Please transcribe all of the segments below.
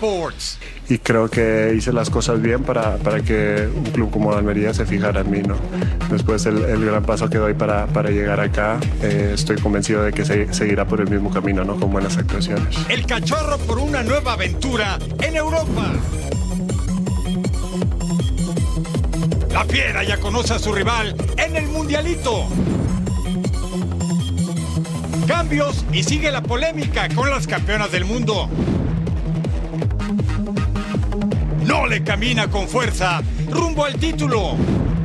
Sports. Y creo que hice las cosas bien para, para que un club como Almería se fijara en mí. ¿no? Después el, el gran paso que doy para, para llegar acá, eh, estoy convencido de que se, seguirá por el mismo camino, ¿no? con buenas actuaciones. El cachorro por una nueva aventura en Europa. La fiera ya conoce a su rival en el Mundialito. Cambios y sigue la polémica con las campeonas del mundo. No le camina con fuerza rumbo al título.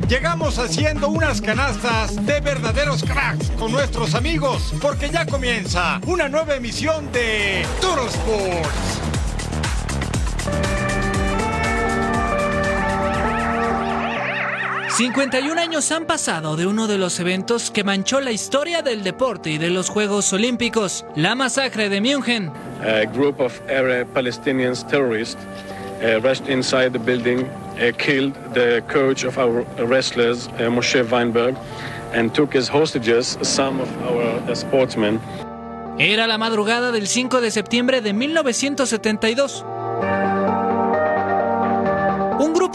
Llegamos haciendo unas canastas de verdaderos cracks con nuestros amigos porque ya comienza una nueva emisión de Toro Sports. 51 años han pasado de uno de los eventos que manchó la historia del deporte y de los Juegos Olímpicos, la masacre de München. A group of Arab Palestinian terrorists uh, rushed inside the building, uh, killed the coach of our wrestlers, uh, Moshe Weinberg, and took as hostages some of our uh, sportsmen. Era la madrugada del 5 de septiembre de 1972.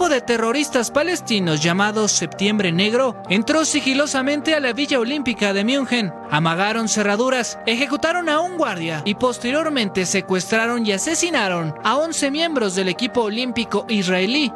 Grupo de terroristas palestinos llamados Septiembre Negro entró sigilosamente a la Villa Olímpica de München, amagaron cerraduras, ejecutaron a un guardia y posteriormente secuestraron y asesinaron a 11 miembros del equipo olímpico israelí.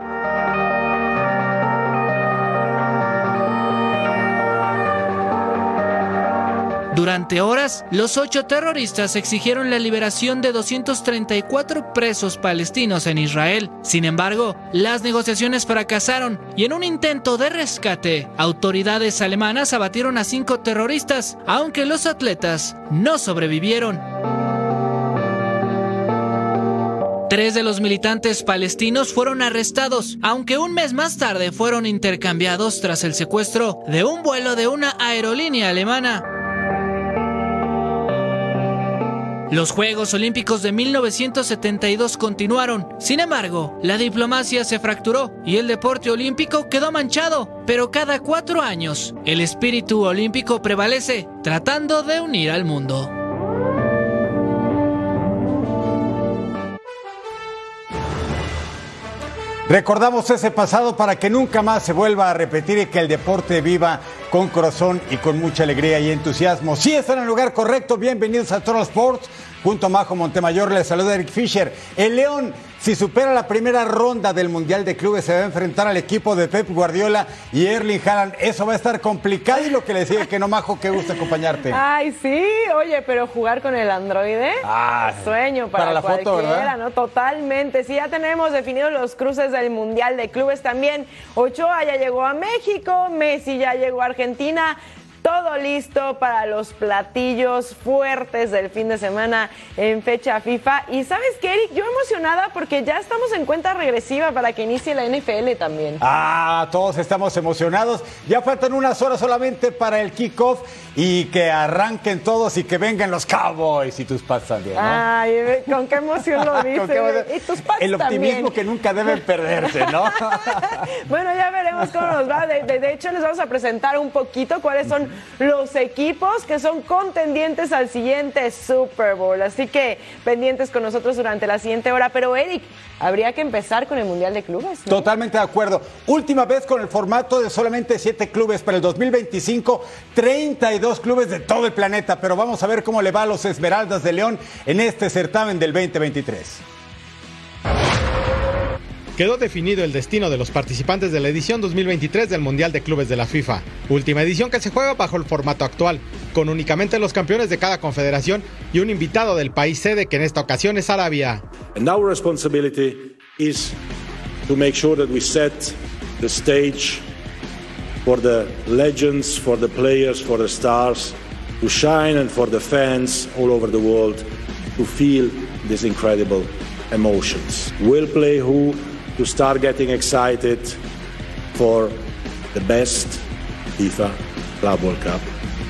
Durante horas, los ocho terroristas exigieron la liberación de 234 presos palestinos en Israel. Sin embargo, las negociaciones fracasaron y en un intento de rescate, autoridades alemanas abatieron a cinco terroristas, aunque los atletas no sobrevivieron. Tres de los militantes palestinos fueron arrestados, aunque un mes más tarde fueron intercambiados tras el secuestro de un vuelo de una aerolínea alemana. Los Juegos Olímpicos de 1972 continuaron. Sin embargo, la diplomacia se fracturó y el deporte olímpico quedó manchado. Pero cada cuatro años, el espíritu olímpico prevalece, tratando de unir al mundo. Recordamos ese pasado para que nunca más se vuelva a repetir y que el deporte viva con corazón y con mucha alegría y entusiasmo. Si están en el lugar correcto, bienvenidos a Toro Sports. Junto a Majo Montemayor les saluda Eric Fisher. El León, si supera la primera ronda del Mundial de Clubes, se va a enfrentar al equipo de Pep Guardiola y Erling Haaland. Eso va a estar complicado y lo que le decía que no, Majo, que gusta acompañarte. Ay, sí, oye, pero jugar con el androide, Ah, sueño para, para la foto, ¿verdad? ¿no? Totalmente. Sí, ya tenemos definidos los cruces del Mundial de Clubes también. Ochoa ya llegó a México, Messi ya llegó a Argentina. Todo listo para los platillos fuertes del fin de semana en fecha FIFA. Y sabes qué, Eric, yo emocionada porque ya estamos en cuenta regresiva para que inicie la NFL también. Ah, todos estamos emocionados. Ya faltan unas horas solamente para el kickoff y que arranquen todos y que vengan los Cowboys y tus Pats también. ¿no? Ay, con qué emoción lo dices. y tus Pats El optimismo también. que nunca deben perderse, ¿no? Bueno, ya veremos cómo nos va. De, de- de hecho, les vamos a presentar un poquito cuáles son los equipos que son contendientes al siguiente Super Bowl. Así que pendientes con nosotros durante la siguiente hora. Pero, Eric, habría que empezar con el Mundial de Clubes. Totalmente de acuerdo. Última vez con el formato de solamente siete clubes para el 2025, 32 clubes de todo el planeta. Pero vamos a ver cómo le va a los Esmeraldas de León en este certamen del 2023. Quedó definido el destino de los participantes de la edición 2023 del Mundial de Clubes de la FIFA, última edición que se juega bajo el formato actual, con únicamente los campeones de cada confederación y un invitado del país sede que en esta ocasión es Arabia. And our responsibility is to make sure that we set the stage for the legends, for the players, for the stars to shine, and for the fans all over the world to feel these incredible emotions. We'll play who to start getting excited for the best FIFA Club World Cup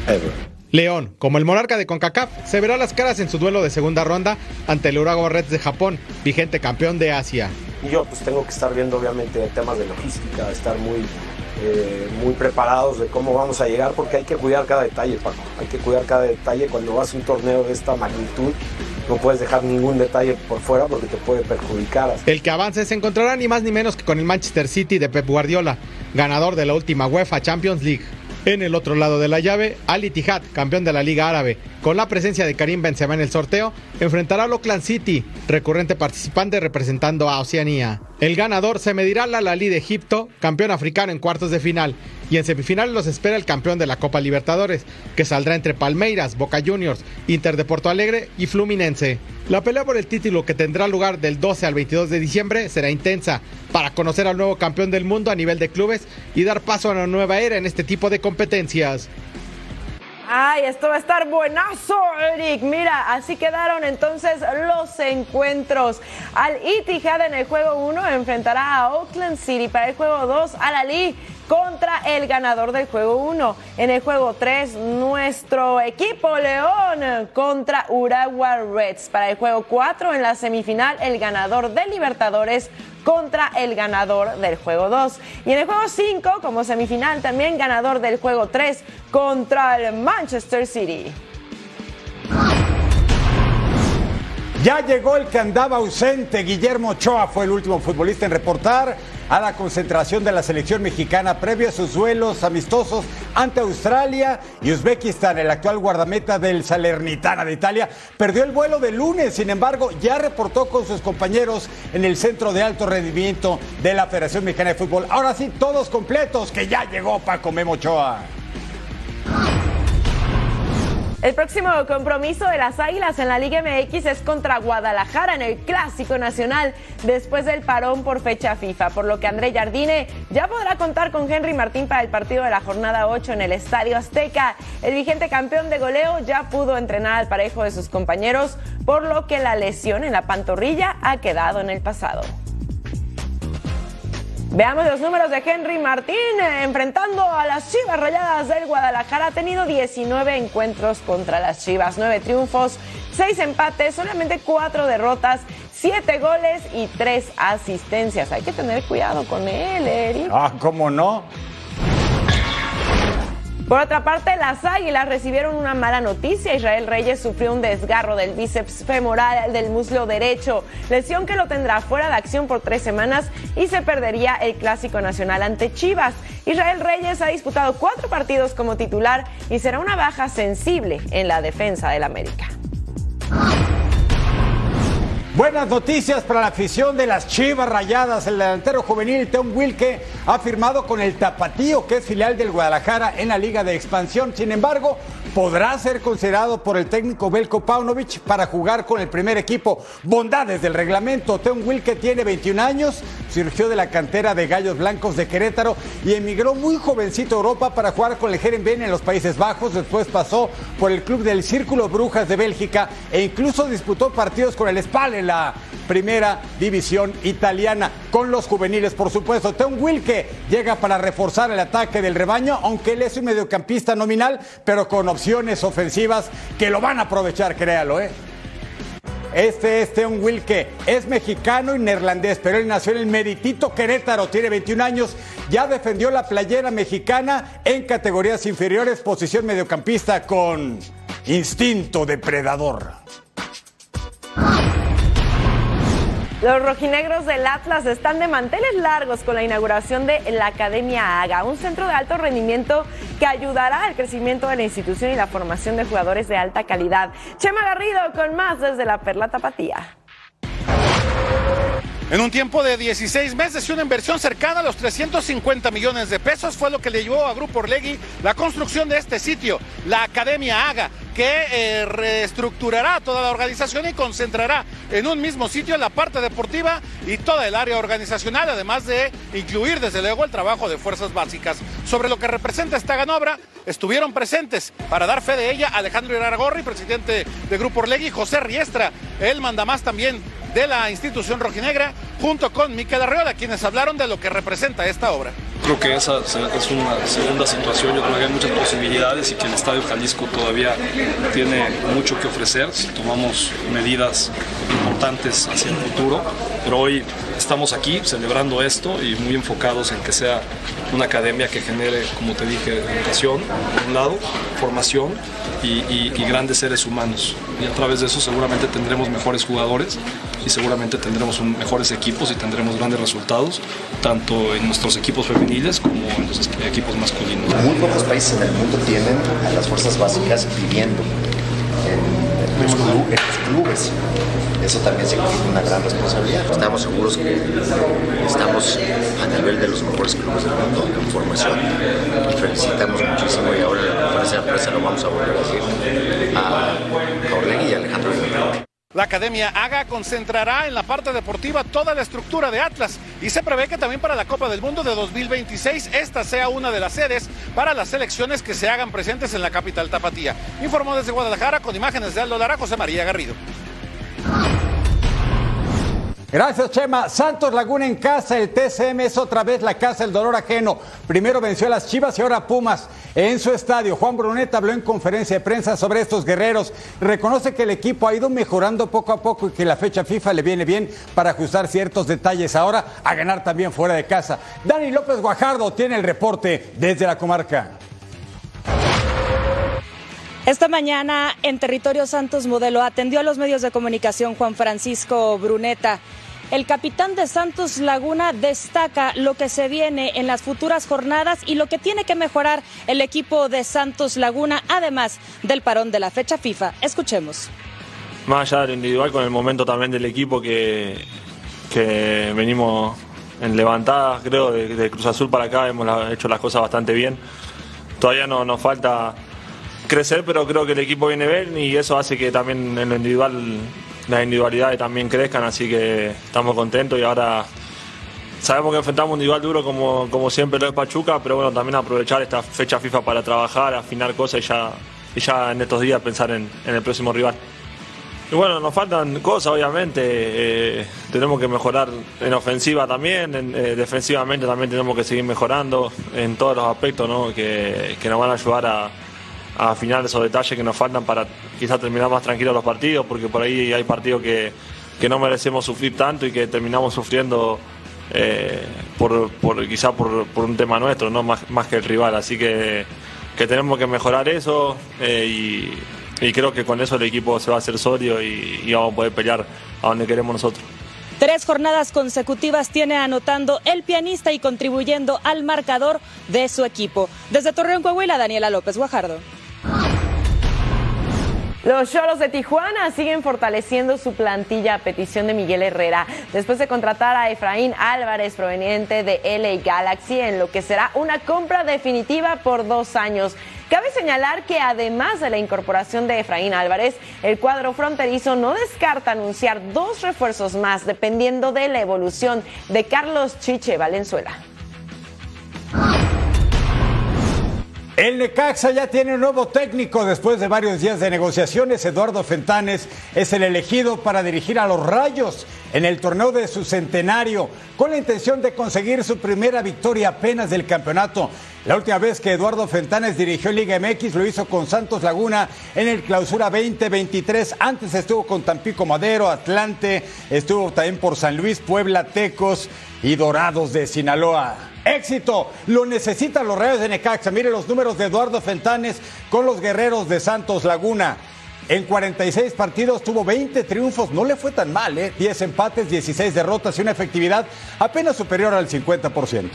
ever. León, como el monarca de CONCACAF, se verá las caras en su duelo de segunda ronda ante el Urawa Reds de Japón, vigente campeón de Asia. Y yo pues tengo que estar viendo obviamente temas de logística, estar muy, eh, muy preparados de cómo vamos a llegar, porque hay que cuidar cada detalle, Paco. Hay que cuidar cada detalle cuando vas a un torneo de esta magnitud. No puedes dejar ningún detalle por fuera porque te puede perjudicar. El que avance se encontrará ni más ni menos que con el Manchester City de Pep Guardiola, ganador de la última UEFA Champions League. En el otro lado de la llave, Al Ittihad, campeón de la Liga Árabe, con la presencia de Karim Benzema en el sorteo, enfrentará al Oakland City, recurrente participante representando a Oceanía. El ganador se medirá al Al-Ali de Egipto, campeón africano en cuartos de final, y en semifinales los espera el campeón de la Copa Libertadores, que saldrá entre Palmeiras, Boca Juniors, Inter de Porto Alegre y Fluminense. La pelea por el título que tendrá lugar del 12 al 22 de diciembre será intensa para conocer al nuevo campeón del mundo a nivel de clubes y dar paso a una nueva era en este tipo de competencias. Ay, esto va a estar buenazo, Eric. Mira, así quedaron entonces los encuentros. Al Itihad en el juego 1 enfrentará a Oakland City. Para el juego 2, Al Ali contra el ganador del juego 1. En el juego 3, nuestro equipo León contra Urawa Reds. Para el juego 4, en la semifinal, el ganador de Libertadores contra el ganador del juego 2. Y en el juego 5, como semifinal, también ganador del juego 3 contra el Manchester City. Ya llegó el que andaba ausente, Guillermo Ochoa fue el último futbolista en reportar a la concentración de la selección mexicana previo a sus duelos amistosos ante Australia y Uzbekistán. El actual guardameta del Salernitana de Italia perdió el vuelo de lunes, sin embargo ya reportó con sus compañeros en el centro de alto rendimiento de la Federación Mexicana de Fútbol. Ahora sí, todos completos, que ya llegó Paco Memo Ochoa. El próximo compromiso de las Águilas en la Liga MX es contra Guadalajara en el Clásico Nacional después del parón por fecha FIFA, por lo que André Jardine ya podrá contar con Henry Martín para el partido de la jornada 8 en el Estadio Azteca. El vigente campeón de goleo ya pudo entrenar al parejo de sus compañeros, por lo que la lesión en la pantorrilla ha quedado en el pasado. Veamos los números de Henry Martín eh, enfrentando a las Chivas Rayadas del Guadalajara. Ha tenido 19 encuentros contra las Chivas, 9 triunfos, 6 empates, solamente 4 derrotas, 7 goles y 3 asistencias. Hay que tener cuidado con él, Eric. Ah, ¿cómo no? Por otra parte, las Águilas recibieron una mala noticia. Israel Reyes sufrió un desgarro del bíceps femoral del muslo derecho, lesión que lo tendrá fuera de acción por tres semanas y se perdería el Clásico Nacional ante Chivas. Israel Reyes ha disputado cuatro partidos como titular y será una baja sensible en la defensa del América. Buenas noticias para la afición de las Chivas Rayadas. El delantero juvenil Tom Wilke ha firmado con el Tapatío, que es filial del Guadalajara en la Liga de Expansión. Sin embargo, podrá ser considerado por el técnico Belko Paunovic para jugar con el primer equipo. Bondades del reglamento. Tom Wilke tiene 21 años, surgió de la cantera de Gallos Blancos de Querétaro y emigró muy jovencito a Europa para jugar con el Herenveen en los Países Bajos. Después pasó por el club del Círculo Brujas de Bélgica e incluso disputó partidos con el Spal en la primera división italiana. Con los juveniles, por supuesto. Tom Wilke llega para reforzar el ataque del rebaño, aunque él es un mediocampista nominal, pero con ofensivas que lo van a aprovechar, créalo, ¿eh? Este es Teon Wilke, es mexicano y neerlandés, pero él nació en el Meritito Querétaro, tiene 21 años, ya defendió la playera mexicana en categorías inferiores, posición mediocampista con instinto depredador. Los rojinegros del Atlas están de manteles largos con la inauguración de la Academia AGA, un centro de alto rendimiento que ayudará al crecimiento de la institución y la formación de jugadores de alta calidad. Chema Garrido con más desde la Perla Tapatía. En un tiempo de 16 meses y una inversión cercana a los 350 millones de pesos fue lo que le llevó a Grupo Orlegui la construcción de este sitio, la Academia AGA, que eh, reestructurará toda la organización y concentrará en un mismo sitio la parte deportiva y toda el área organizacional, además de incluir desde luego el trabajo de fuerzas básicas. Sobre lo que representa esta ganobra, estuvieron presentes para dar fe de ella Alejandro Iraragorri, presidente de Grupo Orlegui, José Riestra, el mandamás también de la institución rojinegra, junto con Miquel Arreola, quienes hablaron de lo que representa esta obra. Creo que esa es una segunda situación, yo creo que hay muchas posibilidades y que el Estadio Jalisco todavía tiene mucho que ofrecer si tomamos medidas importantes hacia el futuro, pero hoy estamos aquí celebrando esto y muy enfocados en que sea una academia que genere, como te dije, educación, por un lado, formación y, grandes seres humanos. Y a través de eso seguramente tendremos mejores jugadores y seguramente tendremos mejores equipos y tendremos grandes resultados, tanto en nuestros equipos femeniles como en los equipos masculinos. Muy pocos países en mundo tienen las fuerzas básicas viviendo en en los clubes. Eso también significa una gran responsabilidad. Estamos seguros que estamos a nivel de los mejores clubes del mundo en formación y felicitamos muchísimo y ahora la conferencia de prensa lo vamos a volver a decir a a la Academia AGA concentrará en la parte deportiva toda la estructura de Atlas y se prevé que también para la Copa del Mundo de 2026 esta sea una de las sedes para las selecciones que se hagan presentes en la capital tapatía. Informó desde Guadalajara con imágenes de Aldo Lara José María Garrido. Gracias, Chema. Santos Laguna en casa. El TCM es otra vez la casa del dolor ajeno. Primero venció a las Chivas y ahora Pumas en su estadio. Juan Brunet habló en conferencia de prensa sobre estos guerreros. Reconoce que el equipo ha ido mejorando poco a poco y que la fecha FIFA le viene bien para ajustar ciertos detalles ahora a ganar también fuera de casa. Dani López Guajardo tiene el reporte desde la comarca. Esta mañana en Territorio Santos Modelo atendió a los medios de comunicación Juan Francisco Bruneta. El capitán de Santos Laguna destaca lo que se viene en las futuras jornadas y lo que tiene que mejorar el equipo de Santos Laguna, además del parón de la fecha FIFA. Escuchemos. Más allá de lo individual, con el momento también del equipo que, que venimos en levantada, creo, de, Cruz Azul para acá, hemos hecho las cosas bastante bien. Todavía no, nos falta crecer, pero creo que el equipo viene bien y eso hace que también en lo individual las individualidades también crezcan, así que estamos contentos y ahora sabemos que enfrentamos un individual duro como, como siempre lo es Pachuca, pero bueno, también aprovechar esta fecha FIFA para trabajar, afinar cosas y ya, y ya en estos días pensar en, el próximo rival. Y bueno, nos faltan cosas, obviamente. Eh, tenemos que mejorar en ofensiva también, en, eh, defensivamente también tenemos que seguir mejorando en todos los aspectos ¿no? que, que nos van a ayudar a, a afinar esos detalles que nos faltan para quizás terminar más tranquilos los partidos, porque por ahí hay partidos que, no merecemos sufrir tanto y que terminamos sufriendo eh, por, por, quizás por, un tema nuestro, no más, más que el rival. Así que, que tenemos que mejorar eso eh, y, creo que con eso el equipo se va a hacer sólido y, y vamos a poder pelear a donde queremos nosotros. Tres jornadas consecutivas tiene anotando el pianista y contribuyendo al marcador de su equipo. Desde Torreón, Coahuila, Daniela López Guajardo. Los Cholos de Tijuana siguen fortaleciendo su plantilla a petición de Miguel Herrera, después de contratar a Efraín Álvarez proveniente de LA Galaxy en lo que será una compra definitiva por dos años. Cabe señalar que además de la incorporación de Efraín Álvarez, el cuadro fronterizo no descarta anunciar dos refuerzos más dependiendo de la evolución de Carlos Chiche Valenzuela. El Necaxa ya tiene un nuevo técnico después de varios días de negociaciones. Eduardo Fentanes es el elegido para dirigir a los Rayos en el torneo de su centenario, con la intención de conseguir su primera victoria apenas del campeonato. La última vez que Eduardo Fentanes dirigió Liga MX lo hizo con Santos Laguna en el Clausura 2023. Antes estuvo con Tampico Madero, Atlante, estuvo también por San Luis, Puebla, Tecos y Dorados de Sinaloa. Éxito, lo necesitan los Rayos de Necaxa. Mire los números de Eduardo Fentanes con los guerreros de Santos Laguna. En 46 partidos tuvo 20 triunfos, no le fue tan mal, ¿eh? 10 empates, 16 derrotas y una efectividad apenas superior al 50%.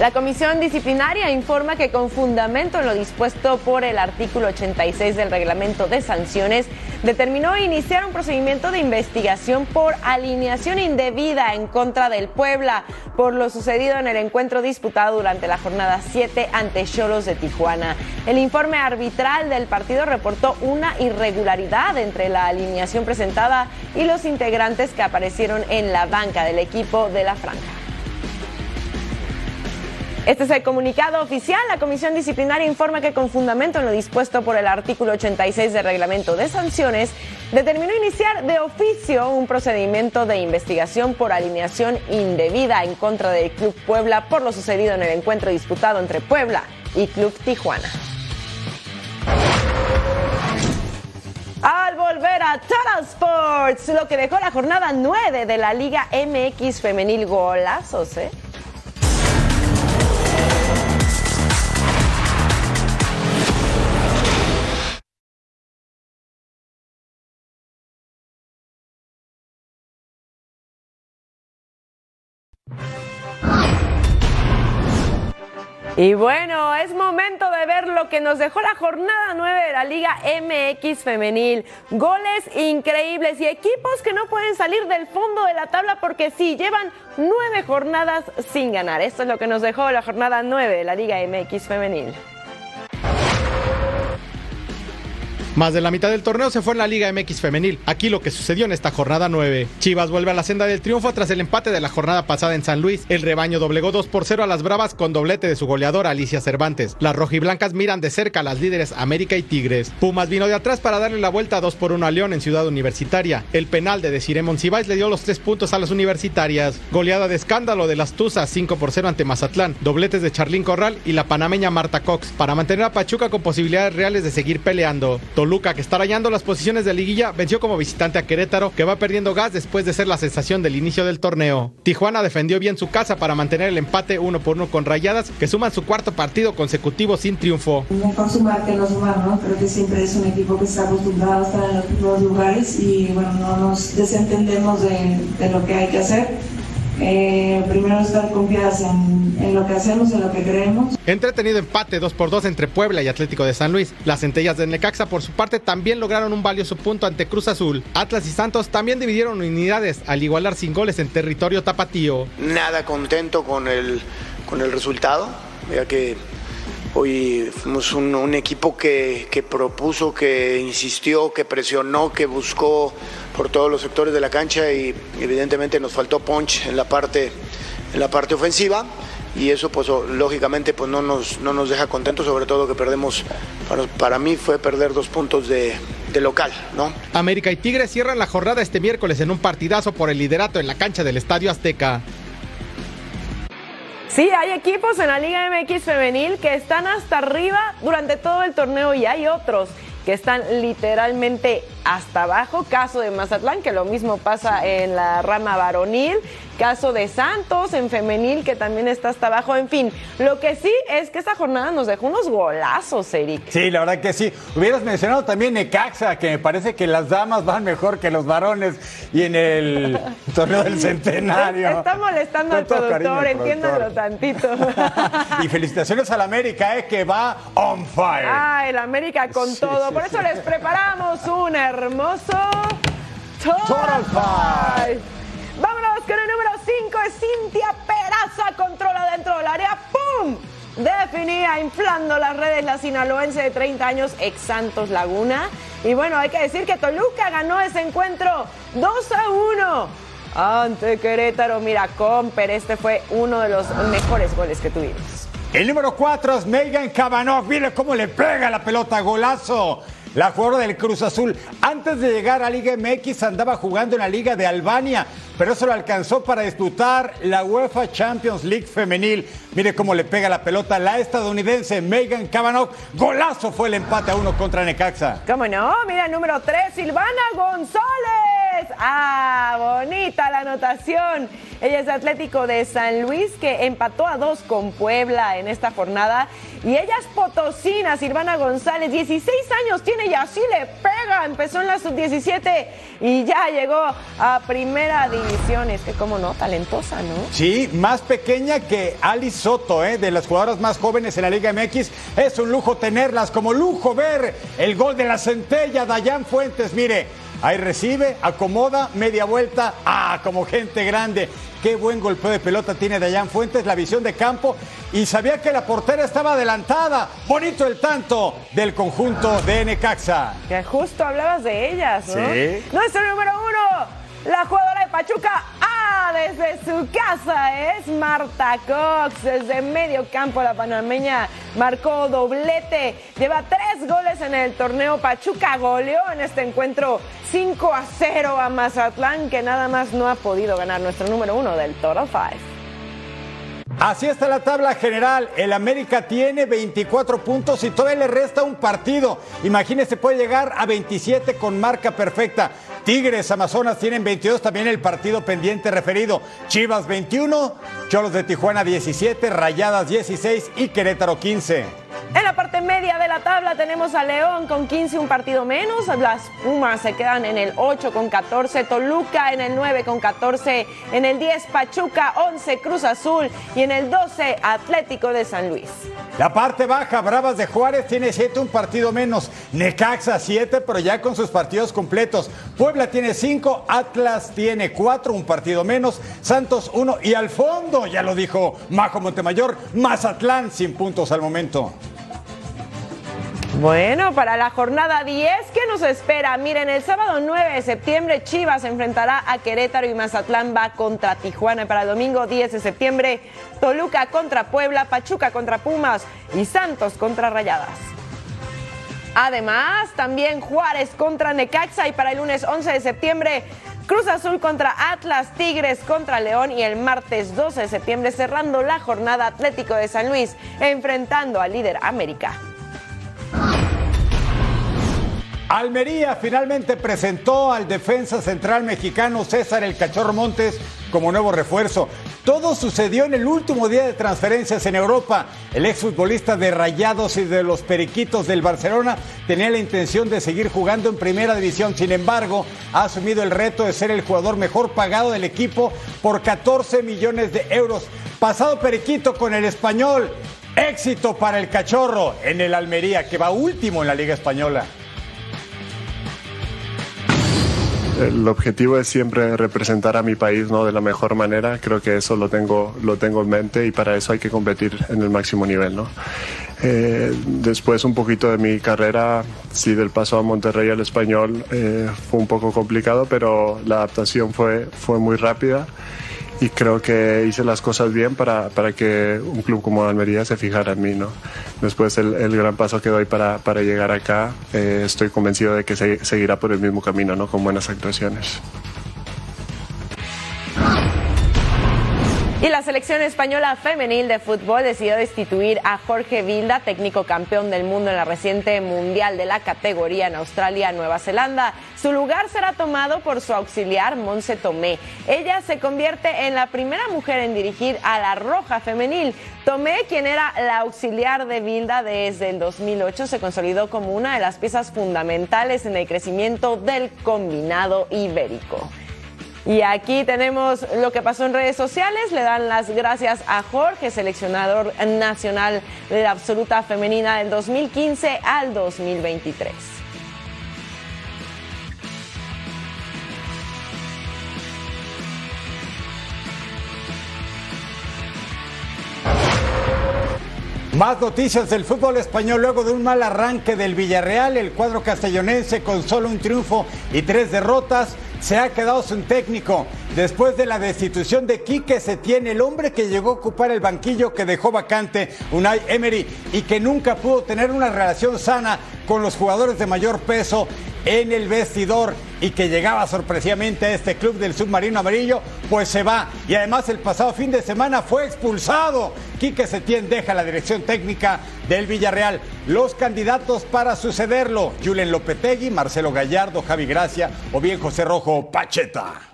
La Comisión Disciplinaria informa que con fundamento en lo dispuesto por el artículo 86 del reglamento de sanciones, determinó iniciar un procedimiento de investigación por alineación indebida en contra del Puebla por lo sucedido en el encuentro disputado durante la jornada 7 ante Cholos de Tijuana. El informe arbitral del partido reportó una irregularidad entre la alineación presentada y los integrantes que aparecieron en la banca del equipo de la Franja. Este es el comunicado oficial. La Comisión Disciplinaria informa que con fundamento en lo dispuesto por el artículo 86 del reglamento de sanciones, determinó iniciar de oficio un procedimiento de investigación por alineación indebida en contra del Club Puebla por lo sucedido en el encuentro disputado entre Puebla y Club Tijuana. Al volver a Total Sports, lo que dejó la jornada 9 de la Liga MX Femenil. Golazos, ¿eh? Y bueno, es momento de ver lo que nos dejó la jornada 9 de la Liga MX femenil. Goles increíbles y equipos que no pueden salir del fondo de la tabla porque sí, llevan nueve jornadas sin ganar. Esto es lo que nos dejó la jornada 9 de la Liga MX femenil. Más de la mitad del torneo se fue en la Liga MX femenil. Aquí lo que sucedió en esta jornada 9. Chivas vuelve a la senda del triunfo tras el empate de la jornada pasada en San Luis. El rebaño doblegó 2 por 0 a las Bravas con doblete de su goleadora Alicia Cervantes. Las rojiblancas miran de cerca a las líderes América y Tigres. Pumas vino de atrás para darle la vuelta 2 por 1 a León en Ciudad Universitaria. El penal de Desiree Monsiváis le dio los 3 puntos a las universitarias. Goleada de escándalo de las Tuzas 5 por 0 ante Mazatlán. Dobletes de Charlín Corral y la panameña Marta Cox para mantener a Pachuca con posibilidades reales de seguir peleando. Toluca, que está rayando las posiciones de liguilla, venció como visitante a Querétaro, que va perdiendo gas después de ser la sensación del inicio del torneo. Tijuana defendió bien su casa para mantener el empate uno por uno con Rayadas, que suman su cuarto partido consecutivo sin triunfo. Mejor sumar que no sumar, ¿no? Creo que siempre es un equipo que está acostumbrado a estar en los primeros lugares y bueno, no nos desentendemos de, de lo que hay que hacer. Eh, primero estar confiadas en, en, lo que hacemos, en lo que creemos. Entretenido empate 2 por 2 entre Puebla y Atlético de San Luis. Las centellas de Necaxa, por su parte, también lograron un valioso punto ante Cruz Azul. Atlas y Santos también dividieron unidades al igualar sin goles en territorio tapatío. Nada contento con el, con el resultado, ya que Hoy fuimos un, un equipo que, que, propuso, que insistió, que presionó, que buscó por todos los sectores de la cancha y evidentemente nos faltó punch en la parte, en la parte ofensiva y eso pues lógicamente pues no nos, no nos deja contentos, sobre todo que perdemos, para, para mí fue perder dos puntos de, de, local, ¿no? América y Tigres cierran la jornada este miércoles en un partidazo por el liderato en la cancha del Estadio Azteca. Sí, hay equipos en la Liga MX femenil que están hasta arriba durante todo el torneo y hay otros que están literalmente hasta abajo. Caso de Mazatlán, que lo mismo pasa en la rama varonil. Caso de Santos en femenil, que también está hasta abajo. En fin, lo que sí es que esta jornada nos dejó unos golazos, Eric. Sí, la verdad que sí. Hubieras mencionado también Necaxa, que me parece que las damas van mejor que los varones y en el torneo del centenario. Está molestando al productor, entiéndalo tantito. y felicitaciones al América, eh, que va on fire. Ah, el América con sí, todo. Por eso les preparamos un hermoso Total, Total Five. Vámonos con el número 5 es Cintia Peraza, controla dentro del área, ¡pum! Definía inflando las redes la sinaloense de 30 años, ex Santos Laguna. Y bueno, hay que decir que Toluca ganó ese encuentro 2 a 1 ante Querétaro. Mira, Comper, este fue uno de los mejores goles que tuvimos. El número 4 es Megan Cabanov. Mire cómo le pega la pelota, golazo. La jugadora del Cruz Azul, antes de llegar a Liga MX, andaba jugando en la Liga de Albania, pero eso lo alcanzó para disputar la UEFA Champions League femenil. Mire cómo le pega la pelota la estadounidense Megan Cabanov. Golazo fue el empate a uno contra Necaxa. ¿Cómo no? Mira el número 3, Silvana González. Ah, bonita la anotación. Ella es Atlético de San Luis que empató a dos con Puebla en esta jornada. Y ella es potosina, Silvana González, 16 años tiene y así le pega. Empezó en la sub-17 y ya llegó a primera división. Es que, como no, talentosa, ¿no? Sí, más pequeña que Ali Soto, ¿eh? de las jugadoras más jóvenes en la Liga MX. Es un lujo tenerlas, como lujo ver el gol de la centella, Dayan Fuentes. Mire, Ahí recibe, acomoda, media vuelta. Ah, como gente grande. Qué buen golpeo de pelota tiene Dayan Fuentes, la visión de campo. Y sabía que la portera estaba adelantada. Bonito el tanto del conjunto de Necaxa. Que justo hablabas de ellas, ¿no? Sí. Nuestro número uno, la jugadora de Pachuca. Ah, desde su casa es Marta Cox. Desde medio campo la panameña marcó doblete. Lleva tres goles en el torneo. Pachuca goleó en este encuentro 5 a 0 a Mazatlán, que nada más no ha podido ganar nuestro número uno del Total Five. Así está la tabla general. El América tiene 24 puntos y todavía le resta un partido. Imagínese, puede llegar a 27 con marca perfecta. Tigres, Amazonas tienen 22, también el partido pendiente referido. Chivas 21, Cholos de Tijuana 17, Rayadas 16 y Querétaro 15. En la parte media de la tabla tenemos a León con 15, un partido menos. Las Pumas se quedan en el 8 con 14. Toluca en el 9 con 14. En el 10 Pachuca, 11 Cruz Azul. Y en el 12 Atlético de San Luis. La parte baja, Bravas de Juárez tiene 7, un partido menos. Necaxa 7, pero ya con sus partidos completos. Puebla tiene 5, Atlas tiene 4, un partido menos. Santos 1 y al fondo, ya lo dijo Majo Montemayor, Mazatlán sin puntos al momento. Bueno, para la jornada 10, ¿qué nos espera? Miren, el sábado 9 de septiembre Chivas se enfrentará a Querétaro y Mazatlán va contra Tijuana. Para el domingo 10 de septiembre, Toluca contra Puebla, Pachuca contra Pumas y Santos contra Rayadas. Además, también Juárez contra Necaxa y para el lunes 11 de septiembre, Cruz Azul contra Atlas, Tigres contra León y el martes 12 de septiembre cerrando la jornada Atlético de San Luis enfrentando al líder América. Almería finalmente presentó al defensa central mexicano César El Cachorro Montes como nuevo refuerzo. Todo sucedió en el último día de transferencias en Europa. El exfutbolista de Rayados y de los Periquitos del Barcelona tenía la intención de seguir jugando en primera división. Sin embargo, ha asumido el reto de ser el jugador mejor pagado del equipo por 14 millones de euros. Pasado Periquito con el español. Éxito para el cachorro en el Almería, que va último en la Liga Española. el objetivo es siempre representar a mi país ¿no? de la mejor manera. Creo que eso lo tengo, lo tengo en mente y para eso hay que competir en el máximo nivel. ¿no? Eh, después un poquito de mi carrera, sí, del paso a Monterrey al español eh, fue un poco complicado, pero la adaptación fue, fue muy rápida y creo que hice las cosas bien para, para que un club como Almería se fijara en mí. ¿no? Después el, el gran paso que doy para, para llegar acá, eh, estoy convencido de que se, seguirá por el mismo camino, ¿no? con buenas actuaciones. Y la selección española femenil de fútbol decidió destituir a Jorge Vilda, técnico campeón del mundo en la reciente mundial de la categoría en Australia, Nueva Zelanda. Su lugar será tomado por su auxiliar, Monse Tomé. Ella se convierte en la primera mujer en dirigir a la Roja Femenil. Tomé, quien era la auxiliar de Vilda desde el 2008, se consolidó como una de las piezas fundamentales en el crecimiento del combinado ibérico. Y aquí tenemos lo que pasó en redes sociales. Le dan las gracias a Jorge, seleccionador nacional de la absoluta femenina del 2015 al 2023. Más noticias del fútbol español luego de un mal arranque del Villarreal, el cuadro castellonense con solo un triunfo y tres derrotas se ha quedado sin técnico. Después de la destitución de Quique Setién, el hombre que llegó a ocupar el banquillo que dejó vacante Unai Emery y que nunca pudo tener una relación sana con los jugadores de mayor peso en el vestidor y que llegaba sorpresivamente a este club del submarino amarillo, pues se va. Y además el pasado fin de semana fue expulsado. Quique Setién deja la dirección técnica del Villarreal. Los candidatos para sucederlo, Julen Lopetegui, Marcelo Gallardo, Javi Gracia o bien José Rojo Pacheta.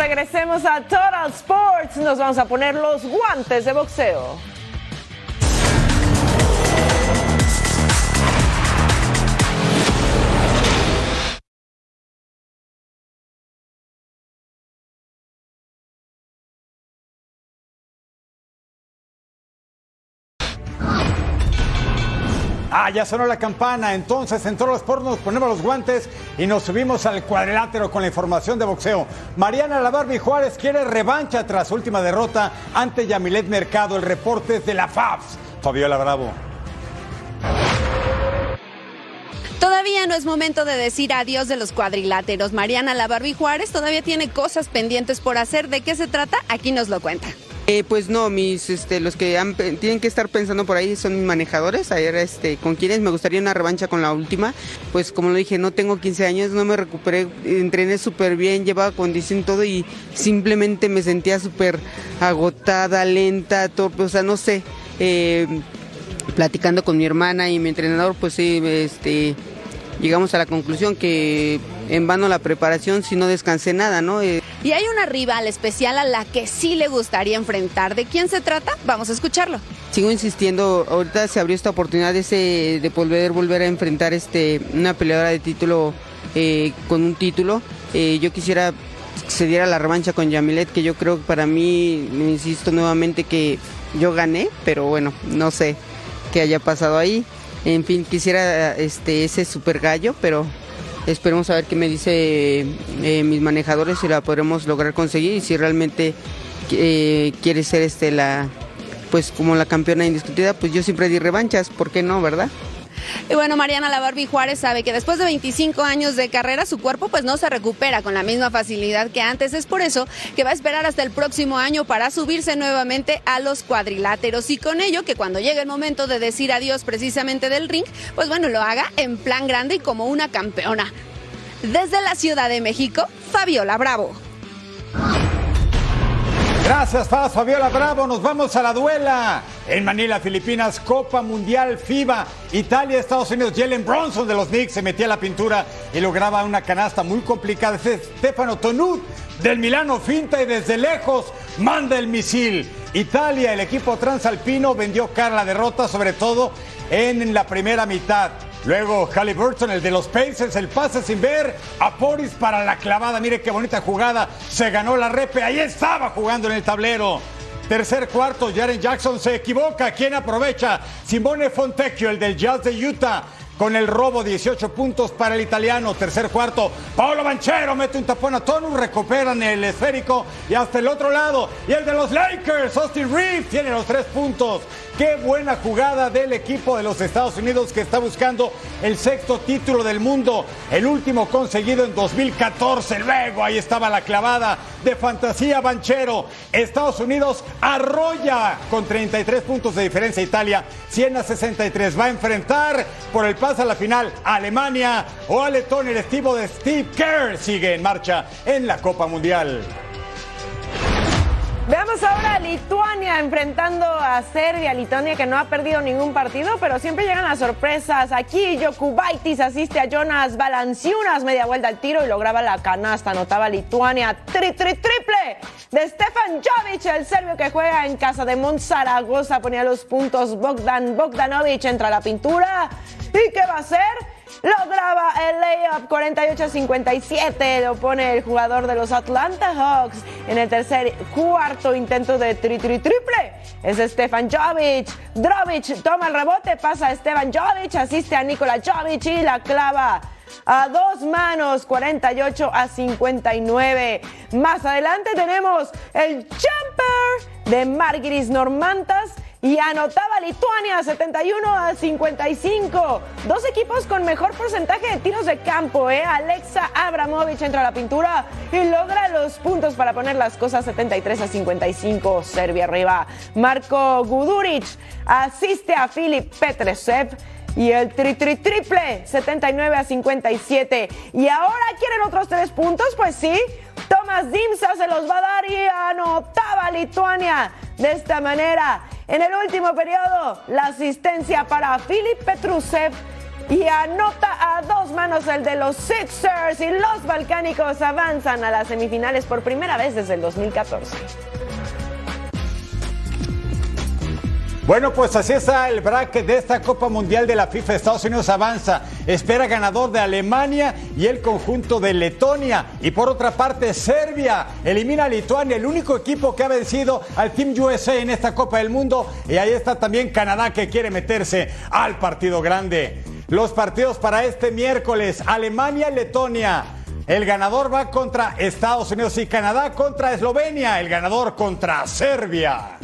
Regresemos a Total Sports, nos vamos a poner los guantes de boxeo. Ah, ya sonó la campana. Entonces, en todos los pornos ponemos los guantes y nos subimos al cuadrilátero con la información de boxeo. Mariana La Barbie Juárez quiere revancha tras última derrota ante Yamilet Mercado. El reporte de la FABS. Fabiola Bravo. Todavía no es momento de decir adiós de los cuadriláteros. Mariana La Barbie Juárez todavía tiene cosas pendientes por hacer. ¿De qué se trata? Aquí nos lo cuenta. Eh, pues no, mis, este, los que tienen que estar pensando por ahí son mis manejadores. Ayer, este, con quienes me gustaría una revancha con la última. Pues como lo dije, no tengo 15 años, no me recuperé, entrené súper bien, llevaba condición todo y simplemente me sentía súper agotada, lenta, torpe, o sea, no sé. Eh, platicando con mi hermana y mi entrenador, pues sí, este, llegamos a la conclusión que en vano la preparación si no descansé nada, ¿no? Eh, y hay una rival especial a la que sí le gustaría enfrentar. ¿De quién se trata? Vamos a escucharlo. Sigo insistiendo, ahorita se abrió esta oportunidad de, ese, de poder volver a enfrentar este, una peleadora de título eh, con un título. Eh, yo quisiera que se diera la revancha con Yamilet, que yo creo que para mí, insisto nuevamente que yo gané, pero bueno, no sé qué haya pasado ahí. En fin, quisiera este ese super gallo, pero Esperemos a ver qué me dice eh, mis manejadores si la podremos lograr conseguir y si realmente eh, quiere ser este la pues como la campeona indiscutida, pues yo siempre di revanchas, ¿por qué no, verdad? Y bueno, Mariana La Barbie Juárez sabe que después de 25 años de carrera su cuerpo pues no se recupera con la misma facilidad que antes. Es por eso que va a esperar hasta el próximo año para subirse nuevamente a los cuadriláteros y con ello que cuando llegue el momento de decir adiós precisamente del ring, pues bueno, lo haga en plan grande y como una campeona. Desde la Ciudad de México, Fabiola Bravo. Gracias, Fabiola Bravo. Nos vamos a la duela. En Manila, Filipinas, Copa Mundial FIBA. Italia, Estados Unidos. Jalen Bronson de los Knicks se metía a la pintura y lograba una canasta muy complicada. Stefano Tonut del Milano finta y desde lejos manda el misil. Italia, el equipo transalpino, vendió cara la derrota, sobre todo en la primera mitad. Luego Halliburton, el de los Pacers, el pase sin ver a Poris para la clavada. Mire qué bonita jugada. Se ganó la repe. Ahí estaba jugando en el tablero. Tercer cuarto, Jaren Jackson se equivoca. ¿Quién aprovecha? Simone Fontecchio, el del Jazz de Utah con el robo, 18 puntos para el italiano. Tercer cuarto, Paolo Banchero mete un tapón a Tonu, recuperan el esférico y hasta el otro lado. Y el de los Lakers, Austin Reeves, tiene los tres puntos. Qué buena jugada del equipo de los Estados Unidos que está buscando el sexto título del mundo, el último conseguido en 2014. Luego ahí estaba la clavada de fantasía Banchero. Estados Unidos arrolla con 33 puntos de diferencia Italia, 100 a 63. Va a enfrentar por el pase a la final a Alemania o a Letonia. El estivo de Steve Kerr sigue en marcha en la Copa Mundial. Veamos ahora a Lituania enfrentando a Serbia. Lituania que no ha perdido ningún partido, pero siempre llegan las sorpresas. Aquí Jokubaitis asiste a Jonas Valanciunas, media vuelta al tiro y lograba la canasta. Anotaba Lituania. Tri, tri, triple de Stefan Jovic, el serbio que juega en casa de Monzaragoza. Ponía los puntos Bogdan Bogdanovic entra a la pintura. ¿Y qué va a hacer? Lograba el layup 48 a 57. Lo pone el jugador de los Atlanta Hawks en el tercer cuarto intento de tri, tri triple. Es Stefan Jovic. Drovic toma el rebote, pasa a Stefan Jovic, asiste a Nikola Jovic y la clava a dos manos, 48 a 59. Más adelante tenemos el jumper de Margiris Normantas y anotaba Lituania 71 a 55. Dos equipos con mejor porcentaje de tiros de campo. ¿eh? Alexa Abramovich entra a la pintura y logra los puntos para poner las cosas 73 a 55. Serbia arriba. Marco Guduric asiste a Filip Petresev. Y el tri, tri triple, 79 a 57. Y ahora quieren otros tres puntos, pues sí. Tomás Dimsa se los va a dar y anotaba Lituania de esta manera. En el último periodo, la asistencia para Filip Petrusev y anota a dos manos el de los Sixers y los balcánicos avanzan a las semifinales por primera vez desde el 2014. Bueno, pues así está el bracket de esta Copa Mundial de la FIFA. Estados Unidos avanza, espera ganador de Alemania y el conjunto de Letonia. Y por otra parte, Serbia elimina a Lituania, el único equipo que ha vencido al Team USA en esta Copa del Mundo. Y ahí está también Canadá que quiere meterse al partido grande. Los partidos para este miércoles, Alemania-Letonia. El ganador va contra Estados Unidos y Canadá contra Eslovenia. El ganador contra Serbia.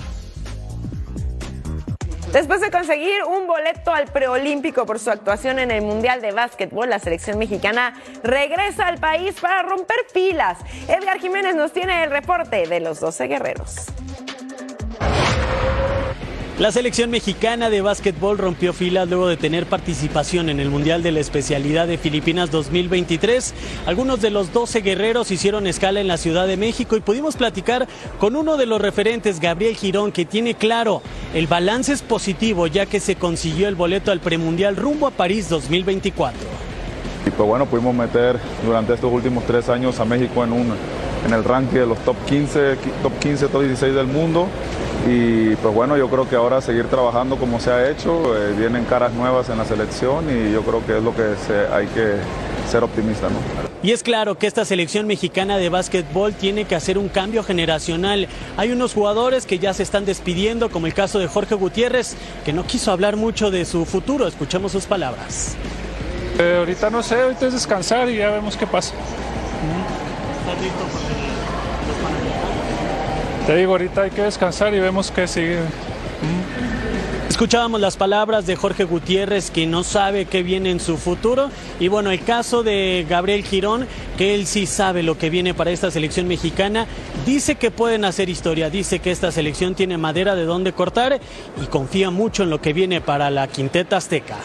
Después de conseguir un boleto al preolímpico por su actuación en el Mundial de Básquetbol, la selección mexicana regresa al país para romper filas. Edgar Jiménez nos tiene el reporte de los 12 guerreros. La selección mexicana de básquetbol rompió filas luego de tener participación en el Mundial de la Especialidad de Filipinas 2023. Algunos de los 12 guerreros hicieron escala en la Ciudad de México y pudimos platicar con uno de los referentes, Gabriel Girón, que tiene claro, el balance es positivo ya que se consiguió el boleto al premundial rumbo a París 2024. Y pues bueno, pudimos meter durante estos últimos tres años a México en, un, en el ranking de los top 15, top 15, top 16 del mundo. Y pues bueno, yo creo que ahora seguir trabajando como se ha hecho, eh, vienen caras nuevas en la selección y yo creo que es lo que se, hay que ser optimista. ¿no? Y es claro que esta selección mexicana de básquetbol tiene que hacer un cambio generacional. Hay unos jugadores que ya se están despidiendo, como el caso de Jorge Gutiérrez, que no quiso hablar mucho de su futuro. Escuchemos sus palabras. Eh, ahorita no sé, ahorita es descansar y ya vemos qué pasa. Te digo, ahorita hay que descansar y vemos qué sigue. Escuchábamos las palabras de Jorge Gutiérrez que no sabe qué viene en su futuro y bueno, el caso de Gabriel Girón, que él sí sabe lo que viene para esta selección mexicana, dice que pueden hacer historia, dice que esta selección tiene madera de dónde cortar y confía mucho en lo que viene para la quinteta azteca.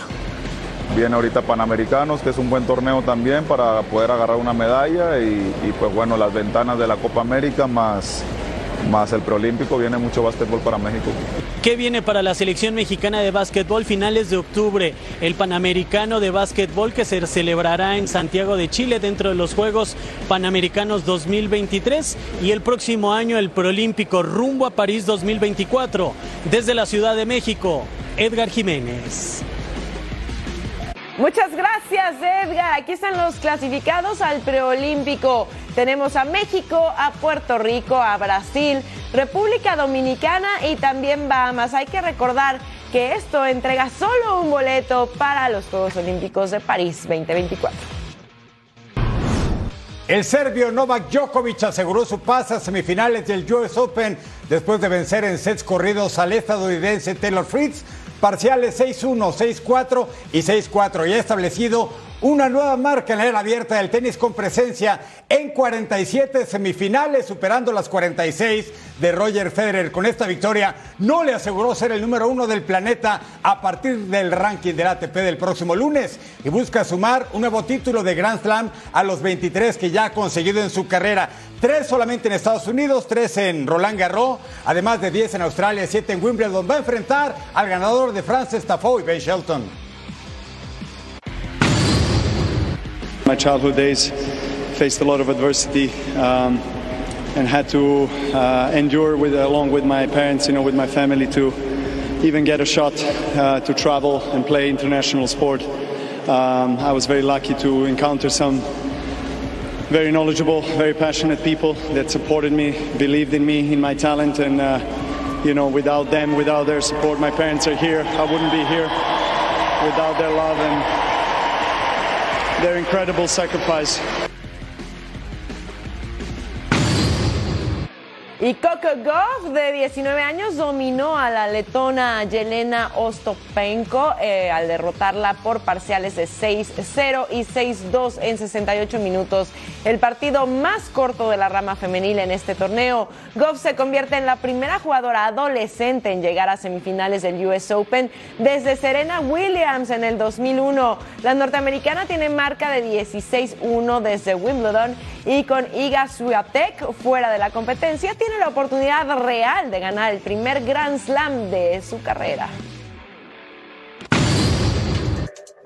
Viene ahorita Panamericanos, que es un buen torneo también para poder agarrar una medalla y, y pues bueno, las ventanas de la Copa América más más el preolímpico, viene mucho básquetbol para México. ¿Qué viene para la selección mexicana de básquetbol? Finales de octubre, el Panamericano de básquetbol que se celebrará en Santiago de Chile dentro de los Juegos Panamericanos 2023 y el próximo año el preolímpico rumbo a París 2024. Desde la Ciudad de México, Edgar Jiménez. Muchas gracias, Edgar. Aquí están los clasificados al preolímpico. Tenemos a México, a Puerto Rico, a Brasil, República Dominicana y también Bahamas. Hay que recordar que esto entrega solo un boleto para los Juegos Olímpicos de París 2024. El serbio Novak Djokovic aseguró su pase a semifinales del US Open después de vencer en sets corridos al estadounidense Taylor Fritz parciales 6-1, 6-4 y 6-4 y ha establecido una nueva marca en la era abierta del tenis con presencia en 47 semifinales, superando las 46 de Roger Federer. Con esta victoria no le aseguró ser el número uno del planeta a partir del ranking del ATP del próximo lunes y busca sumar un nuevo título de Grand Slam a los 23 que ya ha conseguido en su carrera. Tres solamente en Estados Unidos, tres en Roland Garros, además de 10 en Australia, 7 en Wimbledon. Va a enfrentar al ganador de Frances Tafoe y Ben Shelton. My childhood days faced a lot of adversity um, and had to uh, endure with, along with my parents, you know, with my family to even get a shot uh, to travel and play international sport. Um, I was very lucky to encounter some very knowledgeable, very passionate people that supported me, believed in me, in my talent, and uh, you know, without them, without their support, my parents are here. I wouldn't be here without their love and their incredible sacrifice. Y Coco Goff, de 19 años, dominó a la letona Yelena Ostopenko eh, al derrotarla por parciales de 6-0 y 6-2 en 68 minutos. El partido más corto de la rama femenil en este torneo. Goff se convierte en la primera jugadora adolescente en llegar a semifinales del US Open desde Serena Williams en el 2001. La norteamericana tiene marca de 16-1 desde Wimbledon y con Iga Swiatek fuera de la competencia tiene la oportunidad real de ganar el primer Grand Slam de su carrera.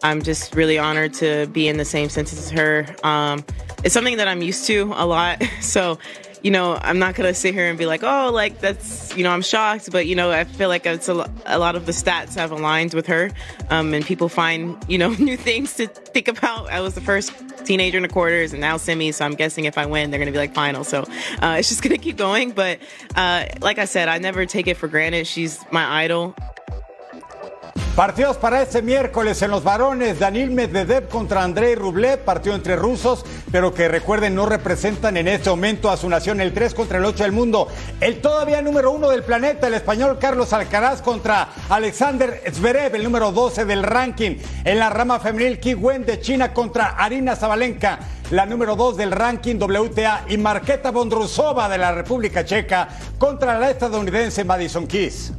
I'm just really honored to be in the same sentence as her. Um, it's something that I'm used to a lot. So, you know, I'm not going to sit here and be like, oh, like that's, you know, I'm shocked. But, you know, I feel like it's a, a lot of the stats have aligned with her. Um, and people find, you know, new things to think about. I was the first teenager in the quarters and now semi. So I'm guessing if I win, they're going to be like final. So uh, it's just going to keep going. But uh, like I said, I never take it for granted. She's my idol. Partidos para este miércoles en los varones. Daniel Medvedev contra Andrei Rublev, partido entre rusos, pero que recuerden no representan en este momento a su nación el 3 contra el 8 del mundo. El todavía número 1 del planeta, el español Carlos Alcaraz contra Alexander Zverev, el número 12 del ranking. En la rama femenil, Ki Wen de China contra Arina Zabalenka, la número 2 del ranking WTA. Y Marqueta Bondrusova de la República Checa contra la estadounidense Madison Keys.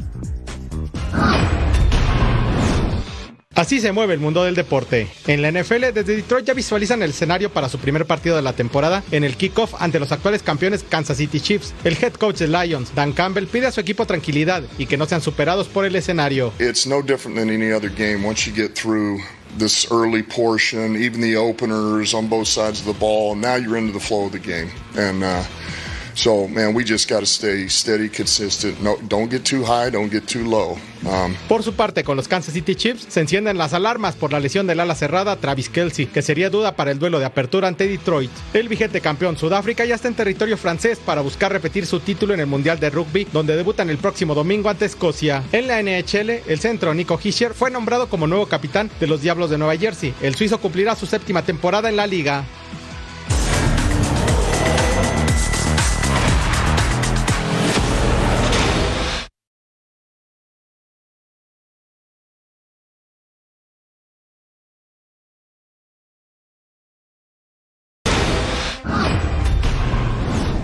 Así se mueve el mundo del deporte. En la NFL, desde Detroit ya visualizan el escenario para su primer partido de la temporada en el kickoff ante los actuales campeones Kansas City Chiefs. El head coach de Lions, Dan Campbell, pide a su equipo tranquilidad y que no sean superados por el escenario. It's no different than any other game. Once you get through this early portion, even the openers on both sides of the ball, now you're into the flow of the game. And uh, Por su parte, con los Kansas City Chiefs se encienden las alarmas por la lesión del ala cerrada Travis Kelsey, que sería duda para el duelo de apertura ante Detroit. El vigente campeón Sudáfrica ya está en territorio francés para buscar repetir su título en el Mundial de Rugby, donde debutan el próximo domingo ante Escocia. En la NHL, el centro Nico Hischer fue nombrado como nuevo capitán de los Diablos de Nueva Jersey. El suizo cumplirá su séptima temporada en la liga.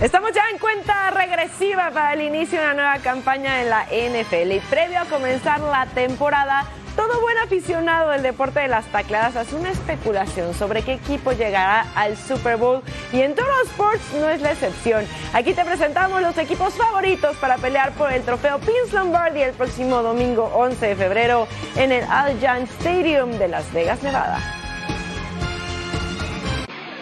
Estamos ya en cuenta regresiva para el inicio de una nueva campaña en la NFL y previo a comenzar la temporada, todo buen aficionado del deporte de las tacleadas hace una especulación sobre qué equipo llegará al Super Bowl y en Toro Sports no es la excepción. Aquí te presentamos los equipos favoritos para pelear por el trofeo Vince Lombardi el próximo domingo 11 de febrero en el Allianz Stadium de Las Vegas, Nevada.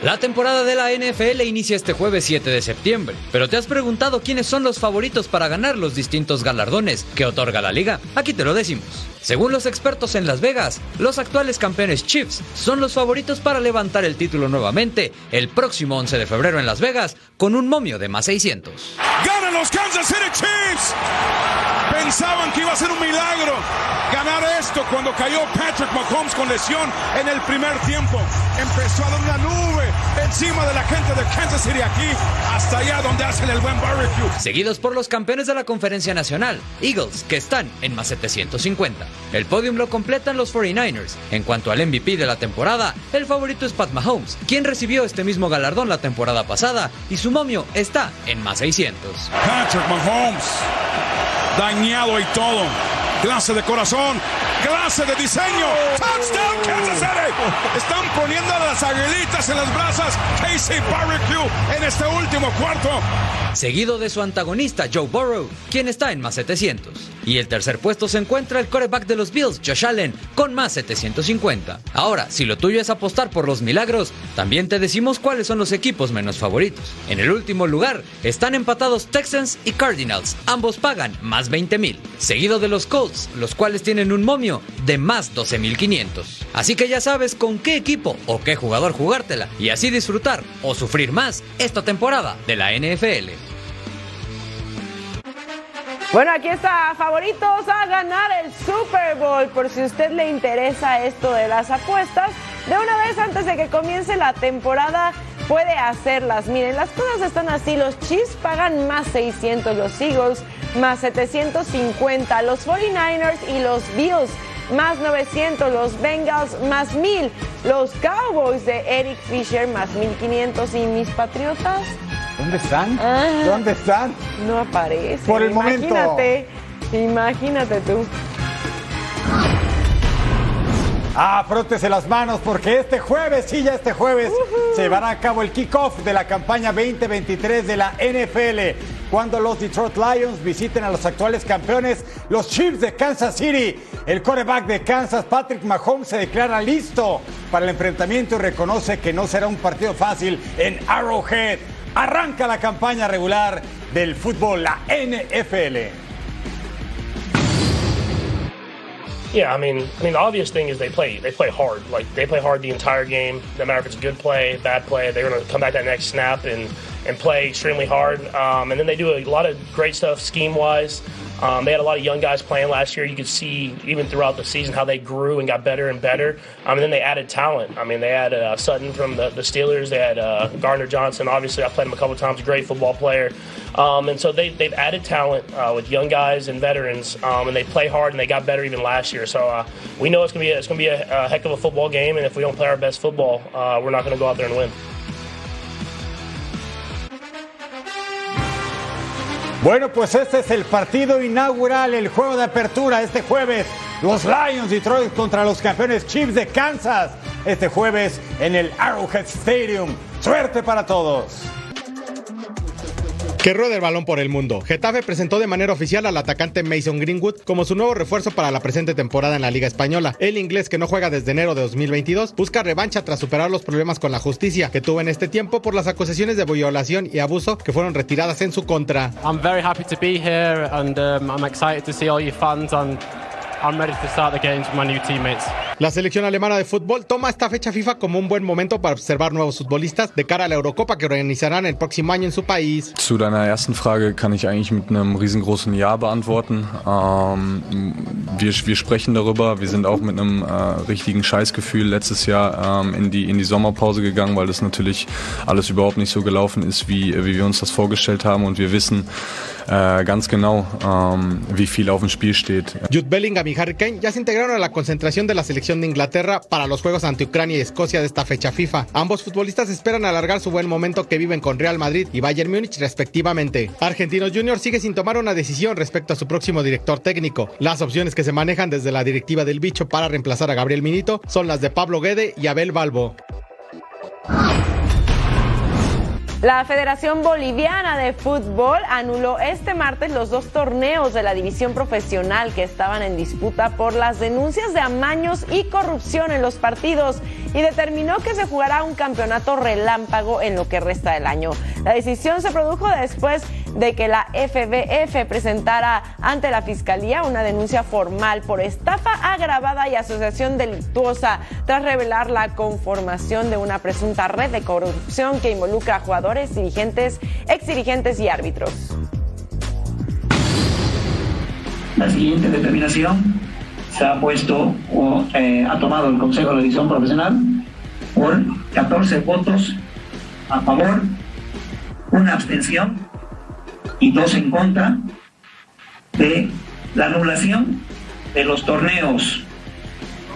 La temporada de la NFL inicia este jueves 7 de septiembre, pero ¿te has preguntado quiénes son los favoritos para ganar los distintos galardones que otorga la liga? Aquí te lo decimos. Según los expertos en Las Vegas, los actuales campeones Chiefs son los favoritos para levantar el título nuevamente el próximo 11 de febrero en Las Vegas con un momio de más 600. ¡Ganan los Kansas City Chiefs! Pensaban que iba a ser un milagro ganar esto cuando cayó Patrick Mahomes con lesión en el primer tiempo. Empezó a dar una nube encima de la gente de Kansas City aquí hasta allá donde hacen el buen barbecue. Seguidos por los campeones de la Conferencia Nacional, Eagles, que están en más 750. El podium lo completan los 49ers. En cuanto al MVP de la temporada, el favorito es Pat Mahomes, quien recibió este mismo galardón la temporada pasada y su momio está en más 600. Patrick Mahomes, dañado y todo. Clase de corazón, clase de diseño. Touchdown. Están poniendo las aguilitas en las brasas. Casey Barbecue en este último cuarto. Seguido de su antagonista Joe Burrow, quien está en más 700. Y el tercer puesto se encuentra el quarterback de los Bills, Josh Allen, con más 750. Ahora, si lo tuyo es apostar por los milagros, también te decimos cuáles son los equipos menos favoritos. En el último lugar están empatados Texans y Cardinals, ambos pagan más 20 mil. Seguido de los Colts, los cuales tienen un momio de más 12.500. Así que ya sabes con qué equipo o qué jugador jugártela y así disfrutar o sufrir más esta temporada de la NFL. Bueno, aquí está, favoritos a ganar el Super Bowl. Por si a usted le interesa esto de las apuestas, de una vez antes de que comience la temporada puede hacerlas. Miren, las cosas están así. Los Chiefs pagan más 600, los Eagles más 750, los 49ers y los Bills más 900, los Bengals más 1000, los Cowboys de Eric Fisher más 1500 y mis Patriotas. ¿Dónde están? Ah. ¿Dónde están? No aparece. Por el momento. Imagínate, imagínate tú. Ah, frótese las manos porque este jueves, sí, ya este jueves, se llevará a cabo el kickoff de la campaña 2023 de la NFL, cuando los Detroit Lions visiten a los actuales campeones, los Chiefs de Kansas City. El quarterback de Kansas, Patrick Mahomes, se declara listo para el enfrentamiento y reconoce que no será un partido fácil en Arrowhead. Arranca la campaña regular del fútbol, la NFL. Yeah, I mean, I mean, the obvious thing is they play they play hard. Like they play hard the entire game. No matter if it's a good play, bad play, they're going to come back that next snap and and play extremely hard. Um, and then they do a lot of great stuff scheme wise. Um, they had a lot of young guys playing last year. You could see even throughout the season how they grew and got better and better. Um, and then they added talent. I mean, they had uh, Sutton from the, the Steelers. They had uh, Gardner Johnson. Obviously, I played him a couple times. Great football player. Um, and so they, they've added talent uh, with young guys and veterans, um, and they play hard and they got better even last year. So uh, we know it's gonna be a, it's gonna be a, a heck of a football game, and if we don't play our best football, uh, we're not gonna go out there and win. Bueno, pues este es el partido inaugural, el juego de apertura este jueves los Lions Detroit contra los campeones Chiefs de Kansas este jueves en el Arrowhead Stadium. Suerte para todos. Que ruede el balón por el mundo. Getafe presentó de manera oficial al atacante Mason Greenwood como su nuevo refuerzo para la presente temporada en la Liga Española. El inglés que no juega desde enero de 2022 busca revancha tras superar los problemas con la justicia que tuvo en este tiempo por las acusaciones de violación y abuso que fueron retiradas en su contra. I'm very happy to be here and um, I'm excited to see all your fans and I'm ready to start the games with my new teammates. La selección alemana de fútbol toma esta fecha FIFA como un buen momento para observar nuevos futbolistas de cara a la Eurocopa que organizarán el próximo año en su país. Zu deiner ersten Frage kann ich eigentlich mit einem riesengroßen Ja beantworten. Ähm, wir, wir sprechen darüber. Wir sind auch mit einem äh, richtigen Scheißgefühl letztes Jahr ähm, in, die, in die Sommerpause gegangen, weil das natürlich alles überhaupt nicht so gelaufen ist, wie, wie wir uns das vorgestellt haben. Und wir wissen äh, ganz genau, ähm, wie viel auf dem Spiel steht. Jude Bellingham y Harry Kane ya se integraron a la concentración de la selección de Inglaterra para los juegos ante Ucrania y Escocia de esta fecha FIFA. Ambos futbolistas esperan alargar su buen momento que viven con Real Madrid y Bayern Múnich respectivamente. Argentinos Junior sigue sin tomar una decisión respecto a su próximo director técnico. Las opciones que se manejan desde la directiva del bicho para reemplazar a Gabriel Minito son las de Pablo Guede y Abel Balbo. La Federación Boliviana de Fútbol anuló este martes los dos torneos de la división profesional que estaban en disputa por las denuncias de amaños y corrupción en los partidos y determinó que se jugará un campeonato relámpago en lo que resta del año. La decisión se produjo después de que la FBF presentara ante la Fiscalía una denuncia formal por estafa agravada y asociación delictuosa tras revelar la conformación de una presunta red de corrupción que involucra a jugadores, dirigentes, exdirigentes y árbitros. La siguiente determinación se ha puesto o eh, ha tomado el Consejo de la División Profesional por 14 votos a favor, una abstención y dos en contra de la anulación de los torneos.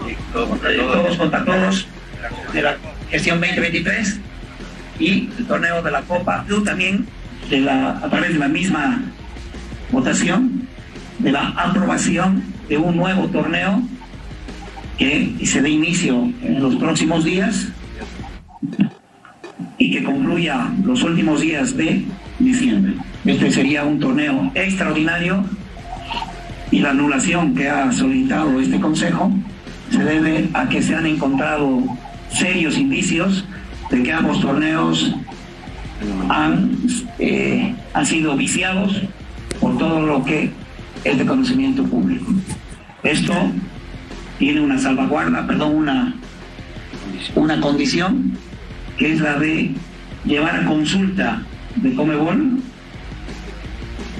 Eh, todos. Contra todos de la gestión 2023 y el torneo de la Copa. También de la, a través de la misma votación de la aprobación de un nuevo torneo que se dé inicio en los próximos días y que concluya los últimos días de diciembre. Este sería un torneo extraordinario y la anulación que ha solicitado este Consejo se debe a que se han encontrado serios indicios que ambos torneos han, eh, han sido viciados por todo lo que es de conocimiento público. Esto tiene una salvaguarda, perdón, una, una condición que es la de llevar a consulta de Comebol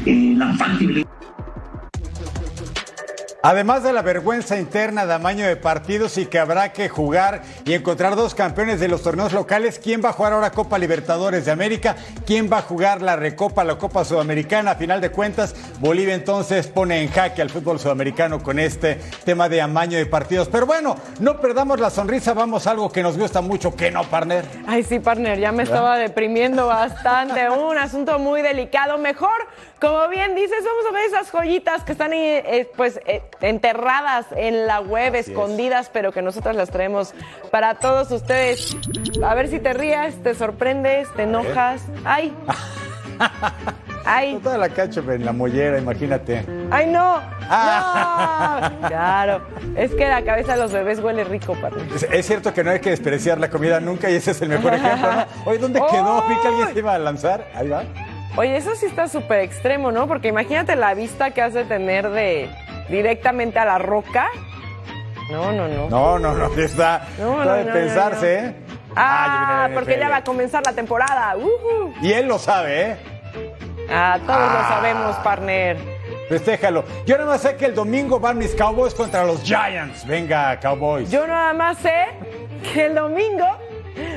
eh, la factibilidad. Además de la vergüenza interna de amaño de partidos y que habrá que jugar y encontrar dos campeones de los torneos locales, ¿quién va a jugar ahora Copa Libertadores de América? ¿Quién va a jugar la Recopa, la Copa Sudamericana? A final de cuentas, Bolivia entonces pone en jaque al fútbol sudamericano con este tema de amaño de partidos. Pero bueno, no perdamos la sonrisa, vamos a algo que nos gusta mucho, que no, partner. Ay, sí, partner, ya me estaba deprimiendo bastante. Un asunto muy delicado. Mejor, como bien dices, vamos a ver esas joyitas que están eh, pues, eh, enterradas en la web, escondidas, pero que nosotros las traemos para todos ustedes. A ver si te rías, te sorprendes, te enojas. ¡Ay! ¡Ay! Toda la cacho en la mollera, imagínate. ¡Ay, no! ¡No! Claro. Es que la cabeza de los bebés huele rico, padre. Es, es cierto que no hay que despreciar la comida nunca y ese es el mejor ejemplo, ¿no? Oye, ¿dónde quedó? Vi que alguien se iba a lanzar. Ahí va. Oye, eso sí está súper extremo, ¿no? Porque imagínate la vista que has de tener de directamente a la roca. No, no, no. No, no, no, está, No, está no, de no, pensarse, ¿eh? Ah, la porque ya va a comenzar la temporada. Ujú. Y él lo sabe, ¿eh? Ah, todos lo Ah. sabemos, partner. Festéjalo. Yo nada más sé que el domingo van mis Cowboys contra los Giants. Venga, Cowboys. Yo nada más sé que el domingo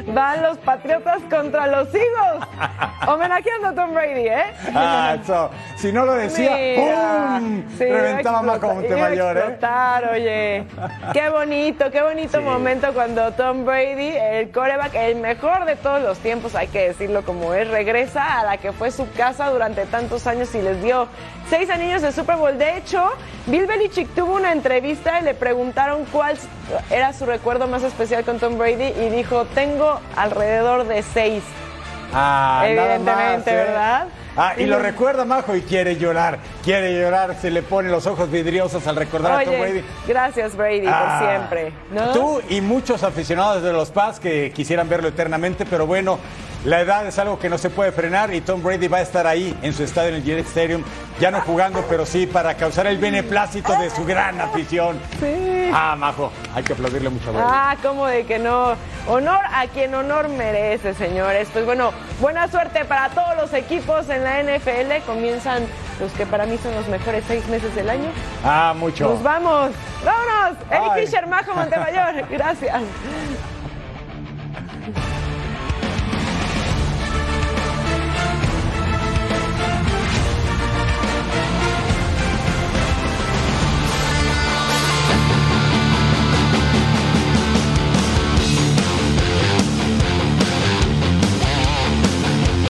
van los Patriotas contra los Eagles. Homenajeando a Tom Brady, ¿eh? Ah, eso. Si no lo decía, Mira, ¡pum! sí, Reventaba más como a Montemayor, ¿eh? explotar, oye. Qué bonito, qué bonito momento cuando Tom Brady, el coreback, el mejor de todos los tiempos, hay que decirlo como es, regresa a la que fue su casa durante tantos años y les dio seis anillos de Super Bowl. De hecho, Bill Belichick tuvo una entrevista y le preguntaron cuál era su recuerdo más especial con Tom Brady y dijo, tengo alrededor de seis. Ah, nada Evidentemente, más, ¿eh? ¿verdad? Ah, y Y lo recuerda, Majo, y quiere llorar. Quiere llorar, se le ponen los ojos vidriosos al recordar a Tom Brady. Gracias Brady Ah, por siempre. ¿no? Tú y muchos aficionados de los Paz que quisieran verlo eternamente, pero bueno, la edad es algo que no se puede frenar y Tom Brady va a estar ahí en su estadio en el Gillette Stadium, ya no jugando, pero sí para causar el beneplácito de su gran afición. Sí. Ah, Majo, hay que aplaudirle mucho. Ah, como de que no. Honor a quien honor merece, señores. Pues bueno, buena suerte para todos los equipos en la NFL. Comienzan los que para mí son los mejores seis meses del año. Ah, mucho. Nos vamos. ¡Vámonos! Eric. Fisher, Majo Montemayor. Gracias.